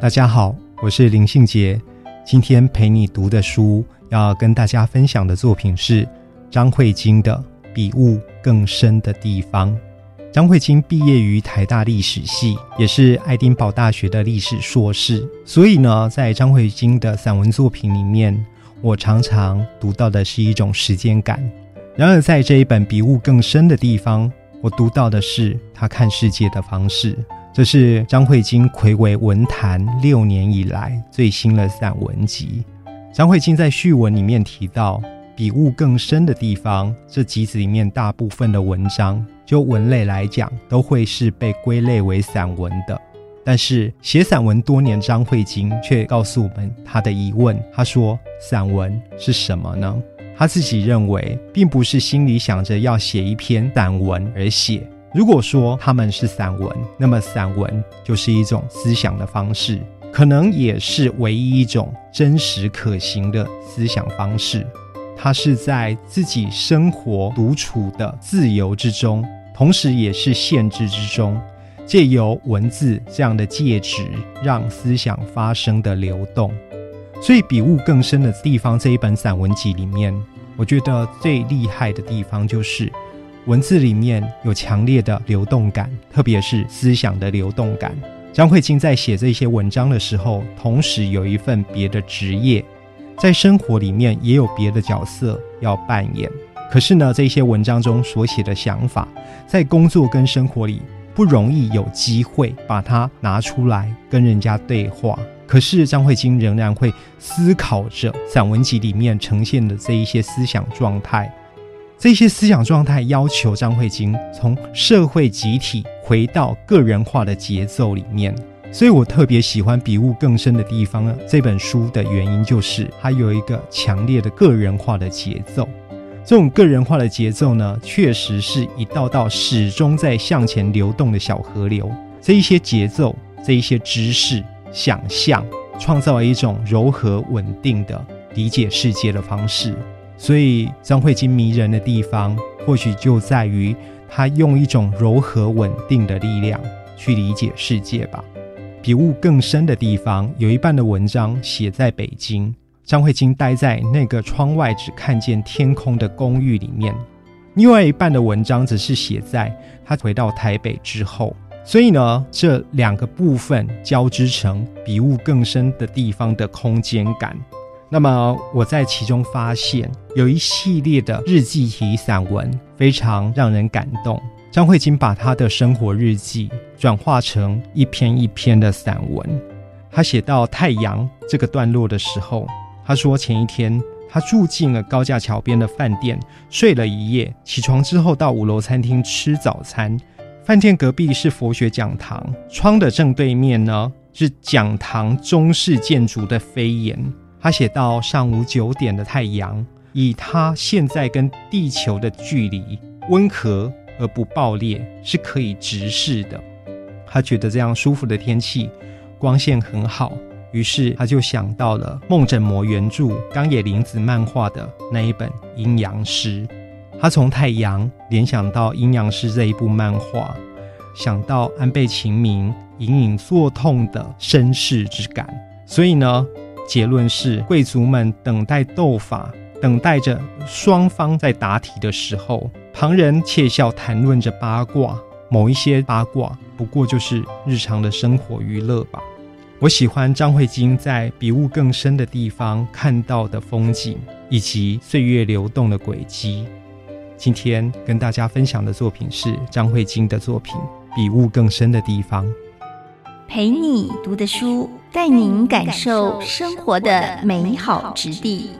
大家好，我是林信杰。今天陪你读的书，要跟大家分享的作品是张慧晶的《比雾更深的地方》。张慧晶毕业于台大历史系，也是爱丁堡大学的历史硕士。所以呢，在张慧晶的散文作品里面，我常常读到的是一种时间感。然而，在这一本《比雾更深的地方》，我读到的是他看世界的方式。这是张慧晶魁为文坛六年以来最新的散文集。张慧晶在序文里面提到，比物更深的地方，这集子里面大部分的文章，就文类来讲，都会是被归类为散文的。但是写散文多年，张慧晶却告诉我们他的疑问。他说：“散文是什么呢？”他自己认为，并不是心里想着要写一篇散文而写。如果说他们是散文，那么散文就是一种思想的方式，可能也是唯一一种真实可行的思想方式。它是在自己生活独处的自由之中，同时也是限制之中，借由文字这样的介质，让思想发生的流动。所以，比雾更深的地方这一本散文集里面，我觉得最厉害的地方就是。文字里面有强烈的流动感，特别是思想的流动感。张慧晶在写这些文章的时候，同时有一份别的职业，在生活里面也有别的角色要扮演。可是呢，这些文章中所写的想法，在工作跟生活里不容易有机会把它拿出来跟人家对话。可是张慧晶仍然会思考着散文集里面呈现的这一些思想状态。这些思想状态要求张慧晶从社会集体回到个人化的节奏里面，所以我特别喜欢《比物更深的地方》呢。这本书的原因就是它有一个强烈的个人化的节奏。这种个人化的节奏呢，确实是一道道始终在向前流动的小河流。这一些节奏，这一些知识、想象，创造了一种柔和稳定的理解世界的方式。所以张慧晶迷人的地方，或许就在于她用一种柔和稳定的力量去理解世界吧。比雾更深的地方，有一半的文章写在北京，张慧晶待在那个窗外只看见天空的公寓里面；另外一半的文章则是写在她回到台北之后。所以呢，这两个部分交织成比雾更深的地方的空间感。那么我在其中发现有一系列的日记体散文，非常让人感动。张慧晶把她的生活日记转化成一篇一篇的散文。她写到太阳这个段落的时候，她说前一天她住进了高架桥边的饭店，睡了一夜，起床之后到五楼餐厅吃早餐。饭店隔壁是佛学讲堂，窗的正对面呢是讲堂中式建筑的飞檐。他写到上午九点的太阳，以他现在跟地球的距离，温和而不爆裂，是可以直视的。他觉得这样舒服的天气，光线很好，于是他就想到了梦枕魔原著冈野林子漫画的那一本《阴阳师》。他从太阳联想到《阴阳师》这一部漫画，想到安倍晴明隐隐作痛的身世之感，所以呢。结论是，贵族们等待斗法，等待着双方在答题的时候，旁人窃笑谈论着八卦。某一些八卦，不过就是日常的生活娱乐吧。我喜欢张慧晶在比雾更深的地方看到的风景，以及岁月流动的轨迹。今天跟大家分享的作品是张慧晶的作品《比雾更深的地方》。陪你读的书，带您感受生活的美好质地。